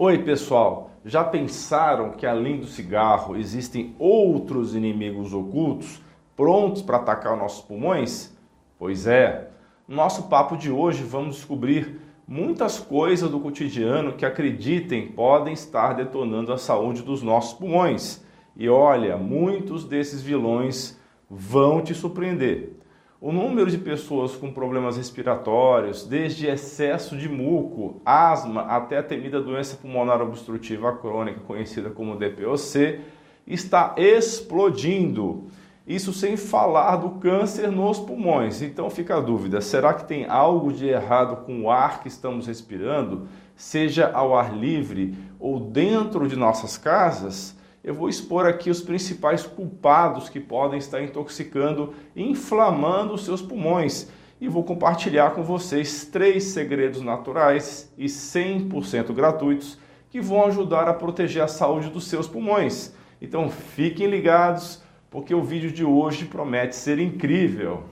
Oi, pessoal. Já pensaram que além do cigarro existem outros inimigos ocultos prontos para atacar nossos pulmões? Pois é. No nosso papo de hoje vamos descobrir muitas coisas do cotidiano que acreditem podem estar detonando a saúde dos nossos pulmões. E olha, muitos desses vilões vão te surpreender. O número de pessoas com problemas respiratórios, desde excesso de muco, asma até a temida doença pulmonar obstrutiva crônica, conhecida como DPOC, está explodindo. Isso sem falar do câncer nos pulmões. Então fica a dúvida: será que tem algo de errado com o ar que estamos respirando, seja ao ar livre ou dentro de nossas casas? Eu vou expor aqui os principais culpados que podem estar intoxicando inflamando os seus pulmões. E vou compartilhar com vocês três segredos naturais e 100% gratuitos que vão ajudar a proteger a saúde dos seus pulmões. Então fiquem ligados, porque o vídeo de hoje promete ser incrível.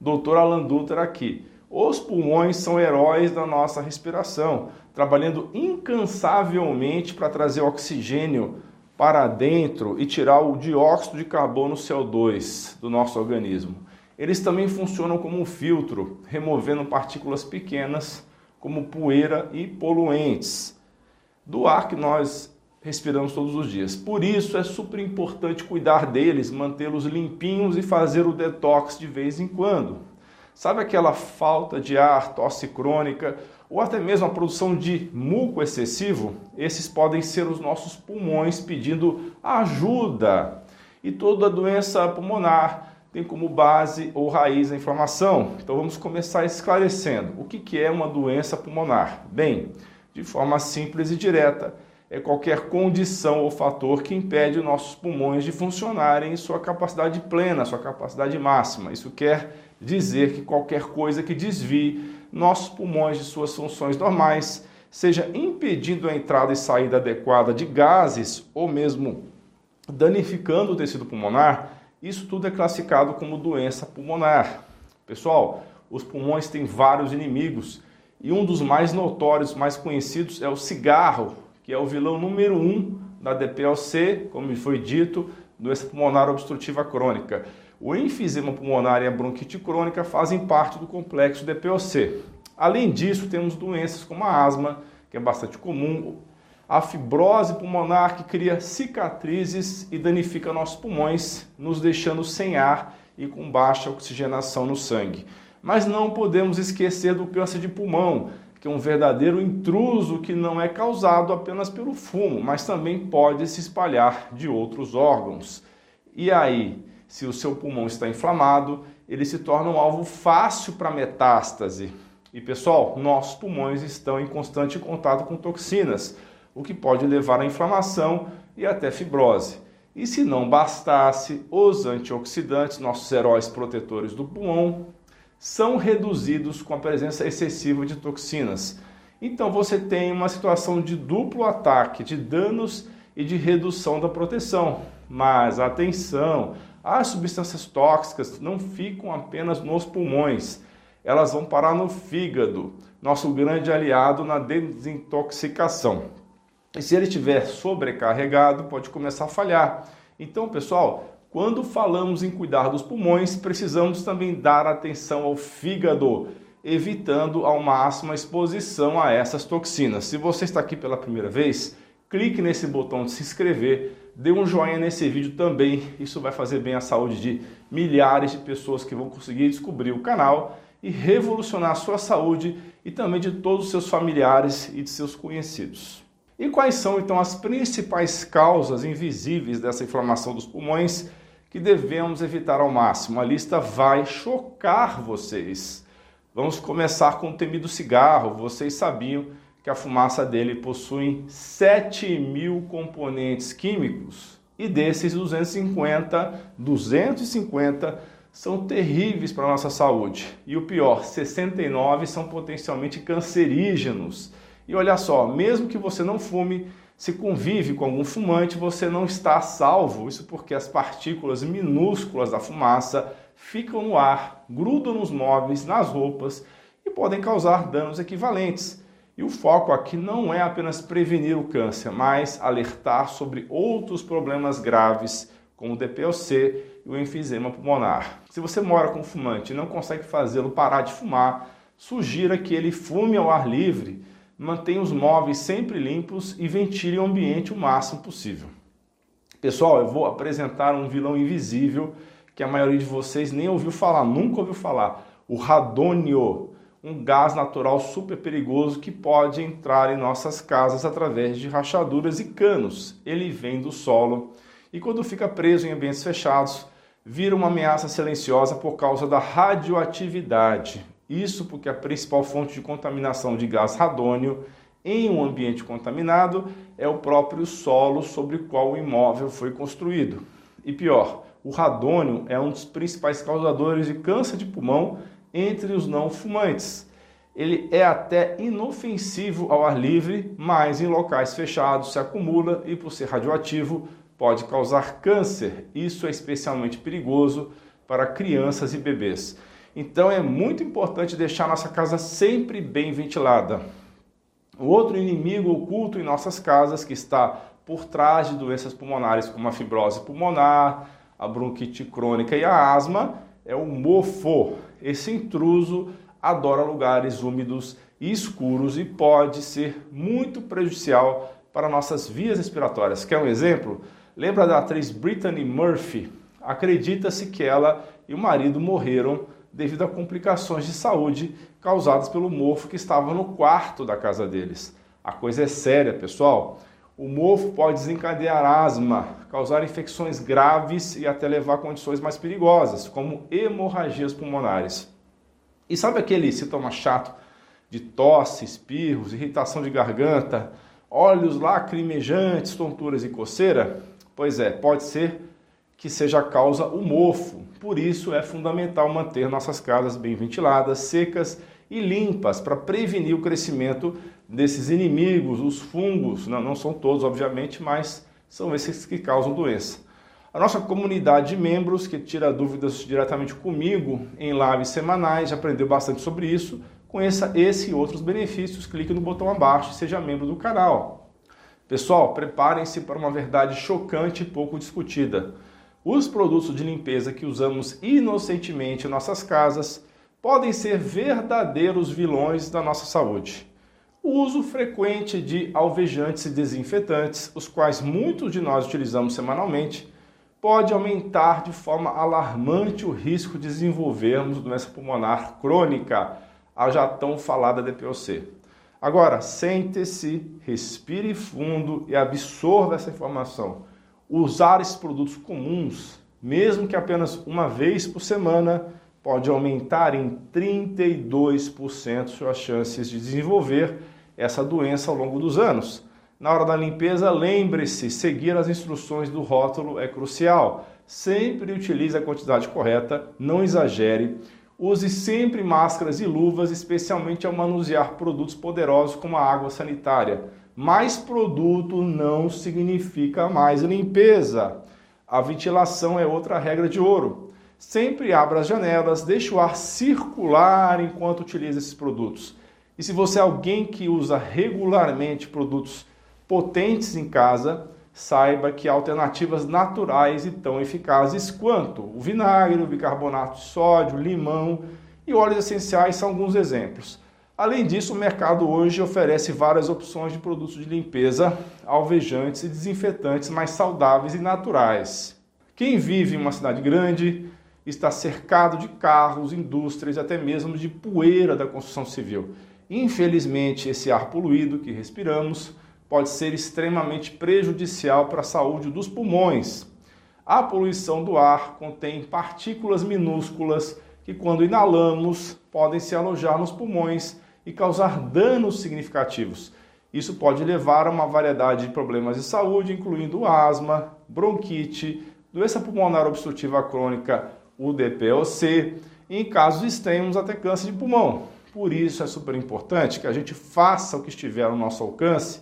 Doutor Alan Dutra aqui. Os pulmões são heróis da nossa respiração, trabalhando incansavelmente para trazer oxigênio para dentro e tirar o dióxido de carbono CO2 do nosso organismo. Eles também funcionam como um filtro, removendo partículas pequenas como poeira e poluentes do ar que nós respiramos todos os dias. Por isso é super importante cuidar deles, mantê-los limpinhos e fazer o detox de vez em quando. Sabe aquela falta de ar, tosse crônica ou até mesmo a produção de muco excessivo? Esses podem ser os nossos pulmões pedindo ajuda. E toda doença pulmonar tem como base ou raiz a inflamação. Então vamos começar esclarecendo. O que é uma doença pulmonar? Bem, de forma simples e direta, é qualquer condição ou fator que impede os nossos pulmões de funcionarem em sua capacidade plena, sua capacidade máxima. Isso quer dizer que qualquer coisa que desvie nossos pulmões de suas funções normais, seja impedindo a entrada e saída adequada de gases ou mesmo danificando o tecido pulmonar, isso tudo é classificado como doença pulmonar. Pessoal, os pulmões têm vários inimigos e um dos mais notórios, mais conhecidos é o cigarro, que é o vilão número um da DPLC, como foi dito, doença pulmonar obstrutiva crônica. O enfisema pulmonar e a bronquite crônica fazem parte do complexo DPOC. Além disso, temos doenças como a asma, que é bastante comum, a fibrose pulmonar, que cria cicatrizes e danifica nossos pulmões, nos deixando sem ar e com baixa oxigenação no sangue. Mas não podemos esquecer do câncer de pulmão, que é um verdadeiro intruso que não é causado apenas pelo fumo, mas também pode se espalhar de outros órgãos. E aí? Se o seu pulmão está inflamado, ele se torna um alvo fácil para metástase. E pessoal, nossos pulmões estão em constante contato com toxinas, o que pode levar à inflamação e até fibrose. E se não bastasse, os antioxidantes, nossos heróis protetores do pulmão, são reduzidos com a presença excessiva de toxinas. Então você tem uma situação de duplo ataque de danos e de redução da proteção. Mas atenção, as substâncias tóxicas não ficam apenas nos pulmões, elas vão parar no fígado, nosso grande aliado na desintoxicação. E se ele estiver sobrecarregado, pode começar a falhar. Então, pessoal, quando falamos em cuidar dos pulmões, precisamos também dar atenção ao fígado, evitando ao máximo a exposição a essas toxinas. Se você está aqui pela primeira vez, clique nesse botão de se inscrever dê um joinha nesse vídeo também, isso vai fazer bem à saúde de milhares de pessoas que vão conseguir descobrir o canal e revolucionar a sua saúde e também de todos os seus familiares e de seus conhecidos. E quais são então as principais causas invisíveis dessa inflamação dos pulmões que devemos evitar ao máximo? A lista vai chocar vocês. Vamos começar com o temido cigarro. Vocês sabiam que a fumaça dele possui 7 mil componentes químicos e desses 250, 250 são terríveis para a nossa saúde. E o pior, 69 são potencialmente cancerígenos. E olha só, mesmo que você não fume, se convive com algum fumante, você não está salvo. Isso porque as partículas minúsculas da fumaça ficam no ar, grudam nos móveis, nas roupas e podem causar danos equivalentes. E o foco aqui não é apenas prevenir o câncer, mas alertar sobre outros problemas graves, como o DPOC e o enfisema pulmonar. Se você mora com fumante e não consegue fazê-lo parar de fumar, sugira que ele fume ao ar livre, mantenha os móveis sempre limpos e ventile o ambiente o máximo possível. Pessoal, eu vou apresentar um vilão invisível que a maioria de vocês nem ouviu falar, nunca ouviu falar, o radônio um gás natural super perigoso que pode entrar em nossas casas através de rachaduras e canos. Ele vem do solo e, quando fica preso em ambientes fechados, vira uma ameaça silenciosa por causa da radioatividade. Isso porque a principal fonte de contaminação de gás radônio em um ambiente contaminado é o próprio solo sobre o qual o imóvel foi construído. E pior, o radônio é um dos principais causadores de câncer de pulmão entre os não fumantes. Ele é até inofensivo ao ar livre, mas em locais fechados se acumula e, por ser radioativo, pode causar câncer. Isso é especialmente perigoso para crianças e bebês. Então é muito importante deixar nossa casa sempre bem ventilada. O outro inimigo oculto em nossas casas que está por trás de doenças pulmonares como a fibrose pulmonar, a bronquite crônica e a asma é o mofo. Esse intruso adora lugares úmidos e escuros e pode ser muito prejudicial para nossas vias respiratórias. Quer um exemplo? Lembra da atriz Brittany Murphy? Acredita-se que ela e o marido morreram devido a complicações de saúde causadas pelo mofo que estava no quarto da casa deles. A coisa é séria, pessoal. O mofo pode desencadear asma, causar infecções graves e até levar a condições mais perigosas, como hemorragias pulmonares. E sabe aquele sintoma chato de tosse, espirros, irritação de garganta, olhos lacrimejantes, tonturas e coceira? Pois é, pode ser que seja a causa o mofo. Por isso é fundamental manter nossas casas bem ventiladas, secas e limpas para prevenir o crescimento desses inimigos, os fungos. Não, não são todos, obviamente, mas são esses que causam doença. A nossa comunidade de membros, que tira dúvidas diretamente comigo em lives semanais, já aprendeu bastante sobre isso. Conheça esse e outros benefícios, clique no botão abaixo e seja membro do canal. Pessoal, preparem-se para uma verdade chocante e pouco discutida. Os produtos de limpeza que usamos inocentemente em nossas casas podem ser verdadeiros vilões da nossa saúde. O uso frequente de alvejantes e desinfetantes, os quais muitos de nós utilizamos semanalmente, pode aumentar de forma alarmante o risco de desenvolvermos doença pulmonar crônica, a já tão falada DPOC. Agora, sente-se, respire fundo e absorva essa informação. Usar esses produtos comuns, mesmo que apenas uma vez por semana, pode aumentar em 32% suas chances de desenvolver essa doença ao longo dos anos. Na hora da limpeza, lembre-se, seguir as instruções do rótulo é crucial. Sempre utilize a quantidade correta, não exagere. Use sempre máscaras e luvas, especialmente ao manusear produtos poderosos como a água sanitária. Mais produto não significa mais limpeza. A ventilação é outra regra de ouro. Sempre abra as janelas, deixe o ar circular enquanto utiliza esses produtos. E se você é alguém que usa regularmente produtos potentes em casa, saiba que há alternativas naturais e tão eficazes quanto o vinagre, o bicarbonato de sódio, limão e óleos essenciais são alguns exemplos. Além disso, o mercado hoje oferece várias opções de produtos de limpeza, alvejantes e desinfetantes mais saudáveis e naturais. Quem vive em uma cidade grande está cercado de carros, indústrias e até mesmo de poeira da construção civil. Infelizmente, esse ar poluído que respiramos pode ser extremamente prejudicial para a saúde dos pulmões. A poluição do ar contém partículas minúsculas que, quando inalamos, podem se alojar nos pulmões e causar danos significativos. Isso pode levar a uma variedade de problemas de saúde, incluindo asma, bronquite, doença pulmonar obstrutiva crônica o DPOC, e em casos extremos até câncer de pulmão. Por isso é super importante que a gente faça o que estiver ao nosso alcance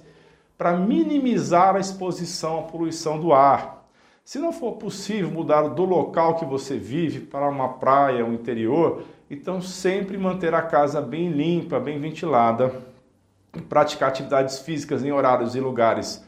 para minimizar a exposição à poluição do ar. Se não for possível mudar do local que você vive para uma praia, um interior, então sempre manter a casa bem limpa, bem ventilada. praticar atividades físicas em horários e lugares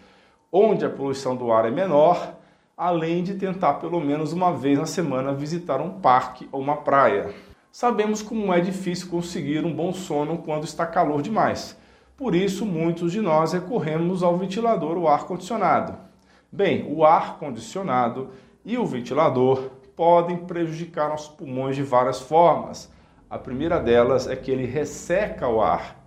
onde a poluição do ar é menor, além de tentar pelo menos uma vez na semana visitar um parque ou uma praia. Sabemos como é difícil conseguir um bom sono quando está calor demais. Por isso, muitos de nós recorremos ao ventilador ou ar-condicionado. Bem, o ar-condicionado e o ventilador podem prejudicar nossos pulmões de várias formas. A primeira delas é que ele resseca o ar.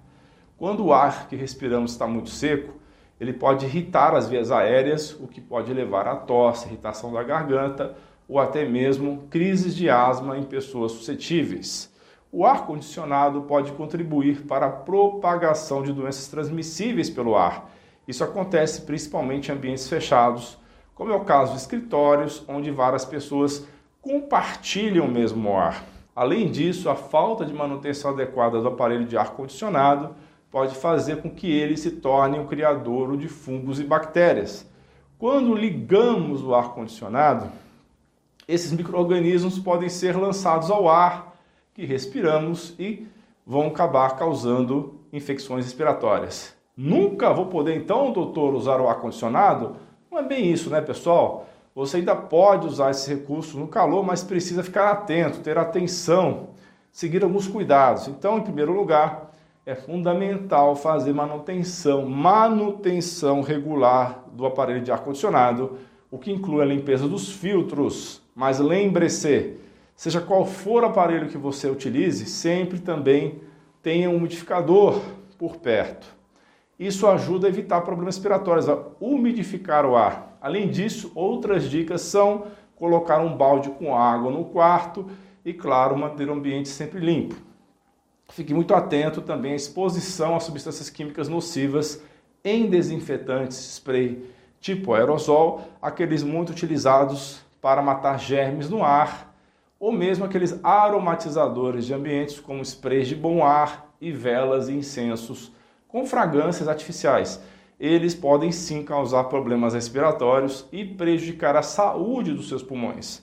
Quando o ar que respiramos está muito seco, ele pode irritar as vias aéreas, o que pode levar a tosse, irritação da garganta ou até mesmo crises de asma em pessoas suscetíveis. O ar condicionado pode contribuir para a propagação de doenças transmissíveis pelo ar. Isso acontece principalmente em ambientes fechados, como é o caso de escritórios, onde várias pessoas compartilham o mesmo ar. Além disso, a falta de manutenção adequada do aparelho de ar condicionado pode fazer com que ele se torne um criador de fungos e bactérias. Quando ligamos o ar condicionado, esses micro-organismos podem ser lançados ao ar que respiramos e vão acabar causando infecções respiratórias. Nunca vou poder então, doutor, usar o ar condicionado? Não é bem isso, né, pessoal? Você ainda pode usar esse recurso no calor, mas precisa ficar atento, ter atenção, seguir alguns cuidados. Então, em primeiro lugar, é fundamental fazer manutenção, manutenção regular do aparelho de ar condicionado, o que inclui a limpeza dos filtros. Mas lembre-se, seja qual for o aparelho que você utilize, sempre também tenha um umidificador por perto. Isso ajuda a evitar problemas respiratórios, a umidificar o ar. Além disso, outras dicas são colocar um balde com água no quarto e, claro, manter o ambiente sempre limpo. Fique muito atento também à exposição a substâncias químicas nocivas em desinfetantes spray tipo aerosol, aqueles muito utilizados para matar germes no ar, ou mesmo aqueles aromatizadores de ambientes como sprays de bom ar e velas e incensos com fragrâncias artificiais. Eles podem sim causar problemas respiratórios e prejudicar a saúde dos seus pulmões.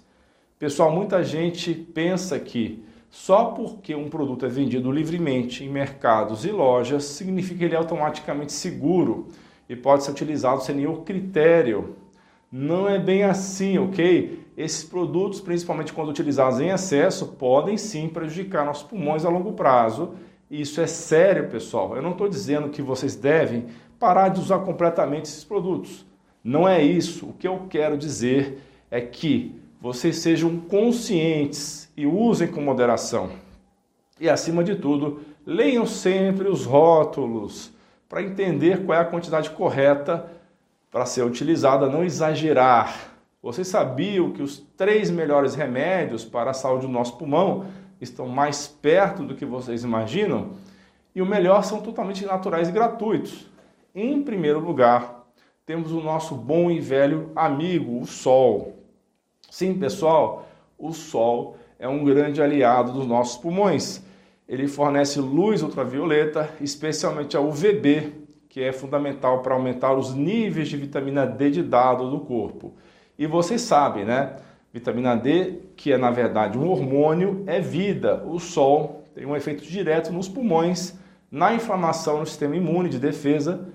Pessoal, muita gente pensa que só porque um produto é vendido livremente em mercados e lojas significa que ele é automaticamente seguro e pode ser utilizado sem nenhum critério. Não é bem assim, ok? Esses produtos, principalmente quando utilizados em excesso, podem sim prejudicar nossos pulmões a longo prazo isso é sério, pessoal. Eu não estou dizendo que vocês devem parar de usar completamente esses produtos. Não é isso. O que eu quero dizer é que vocês sejam conscientes e usem com moderação. E acima de tudo, leiam sempre os rótulos para entender qual é a quantidade correta para ser utilizada, não exagerar. Vocês sabiam que os três melhores remédios para a saúde do nosso pulmão estão mais perto do que vocês imaginam. E o melhor são totalmente naturais e gratuitos. Em primeiro lugar, temos o nosso bom e velho amigo, o Sol. Sim, pessoal, o Sol é um grande aliado dos nossos pulmões. Ele fornece luz ultravioleta, especialmente a UVB, que é fundamental para aumentar os níveis de vitamina D de dado do corpo. E vocês sabem, né? Vitamina D, que é na verdade um hormônio, é vida. O sol tem um efeito direto nos pulmões, na inflamação no sistema imune de defesa,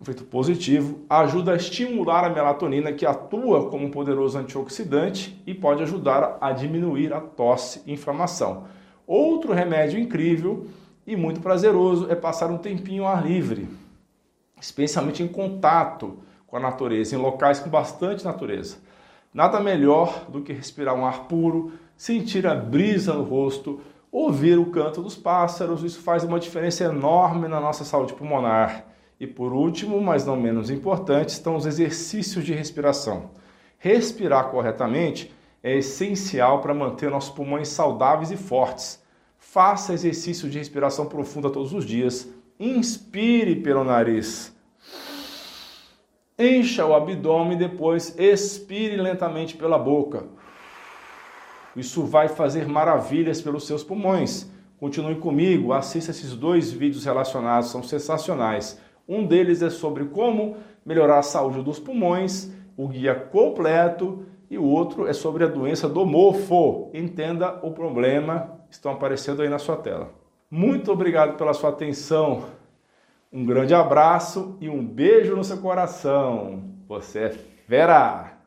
um efeito positivo, ajuda a estimular a melatonina que atua como um poderoso antioxidante e pode ajudar a diminuir a tosse e inflamação. Outro remédio incrível e muito prazeroso é passar um tempinho ao ar livre, especialmente em contato com a natureza, em locais com bastante natureza. Nada melhor do que respirar um ar puro, sentir a brisa no rosto, ouvir o canto dos pássaros, isso faz uma diferença enorme na nossa saúde pulmonar. E por último, mas não menos importante, estão os exercícios de respiração. Respirar corretamente é essencial para manter nossos pulmões saudáveis e fortes. Faça exercício de respiração profunda todos os dias. Inspire pelo nariz. Encha o abdômen e depois expire lentamente pela boca. Isso vai fazer maravilhas pelos seus pulmões. Continue comigo, assista esses dois vídeos relacionados, são sensacionais. Um deles é sobre como melhorar a saúde dos pulmões, o guia completo, e o outro é sobre a doença do mofo. Entenda o problema, estão aparecendo aí na sua tela. Muito obrigado pela sua atenção. Um grande abraço e um beijo no seu coração. Você é fera!